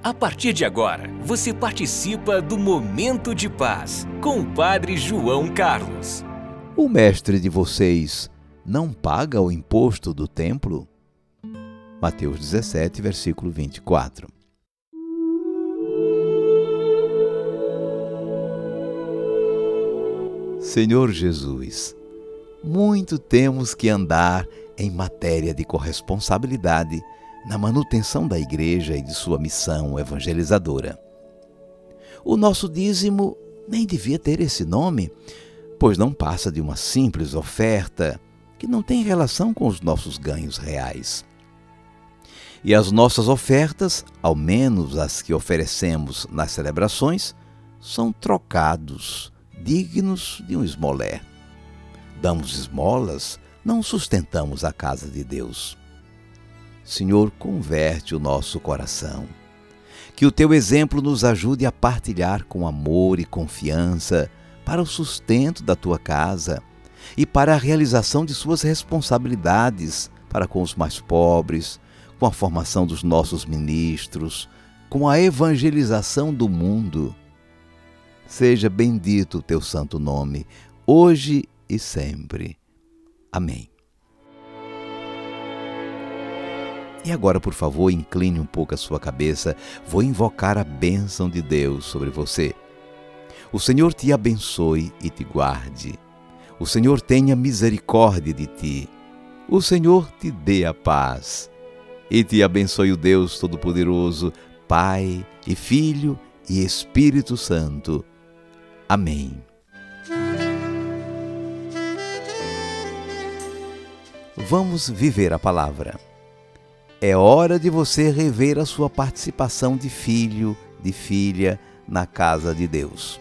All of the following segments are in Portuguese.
A partir de agora, você participa do Momento de Paz com o Padre João Carlos. O mestre de vocês não paga o imposto do templo? Mateus 17, versículo 24. Senhor Jesus, muito temos que andar em matéria de corresponsabilidade na manutenção da igreja e de sua missão evangelizadora. O nosso dízimo nem devia ter esse nome, pois não passa de uma simples oferta que não tem relação com os nossos ganhos reais. E as nossas ofertas, ao menos as que oferecemos nas celebrações, são trocados dignos de um esmolé. Damos esmolas, não sustentamos a casa de Deus. Senhor, converte o nosso coração. Que o teu exemplo nos ajude a partilhar com amor e confiança para o sustento da tua casa e para a realização de suas responsabilidades para com os mais pobres, com a formação dos nossos ministros, com a evangelização do mundo Seja bendito o teu santo nome, hoje e sempre. Amém. E agora, por favor, incline um pouco a sua cabeça. Vou invocar a bênção de Deus sobre você. O Senhor te abençoe e te guarde. O Senhor tenha misericórdia de ti. O Senhor te dê a paz. E te abençoe o Deus Todo-Poderoso, Pai e Filho e Espírito Santo. Amém. Vamos viver a palavra. É hora de você rever a sua participação de filho, de filha na casa de Deus.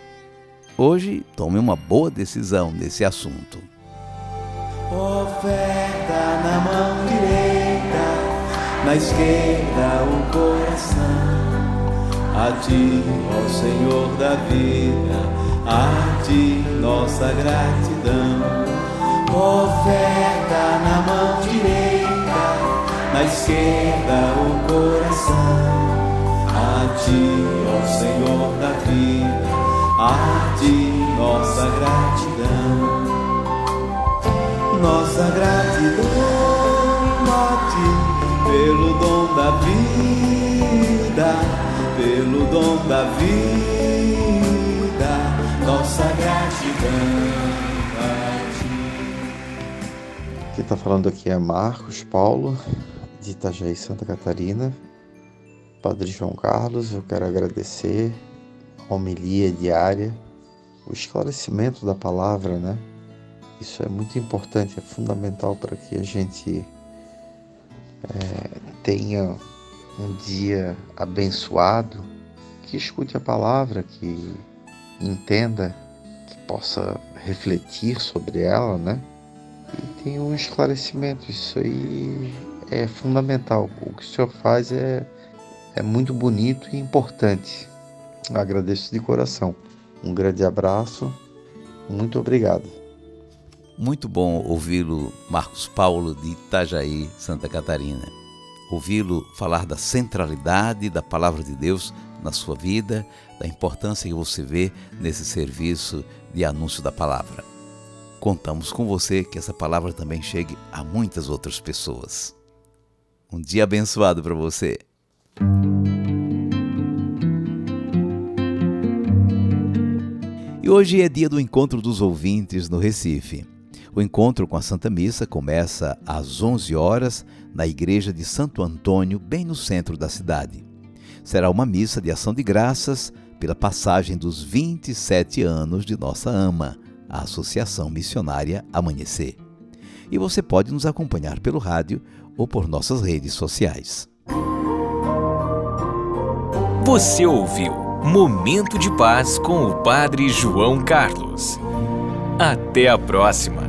Hoje, tome uma boa decisão nesse assunto. Oferta na mão direita, na esquerda o coração. A ti, ó Senhor da vida a ti nossa gratidão. Oferta na mão direita, na esquerda o coração. A ti, ó Senhor da vida, a ti nossa gratidão. Nossa gratidão a ti pelo dom da vida, pelo dom da vida nossa gratidão. Quem está falando aqui é Marcos Paulo, de Itajaí, Santa Catarina. Padre João Carlos, eu quero agradecer a homilia diária, o esclarecimento da palavra, né? Isso é muito importante, é fundamental para que a gente é, tenha um dia abençoado, que escute a palavra, que entenda, que possa refletir sobre ela, né? E tem um esclarecimento. Isso aí é fundamental. O que o senhor faz é, é muito bonito e importante. agradeço de coração. Um grande abraço. Muito obrigado. Muito bom ouvi-lo, Marcos Paulo, de Itajaí, Santa Catarina. Ouvi-lo falar da centralidade da palavra de Deus na sua vida, da importância que você vê nesse serviço de anúncio da palavra. Contamos com você que essa palavra também chegue a muitas outras pessoas. Um dia abençoado para você. E hoje é dia do encontro dos ouvintes no Recife. O encontro com a Santa Missa começa às 11 horas na Igreja de Santo Antônio, bem no centro da cidade será uma missa de ação de graças pela passagem dos 27 anos de nossa AMA, a Associação Missionária Amanhecer. E você pode nos acompanhar pelo rádio ou por nossas redes sociais. Você ouviu Momento de Paz com o Padre João Carlos. Até a próxima!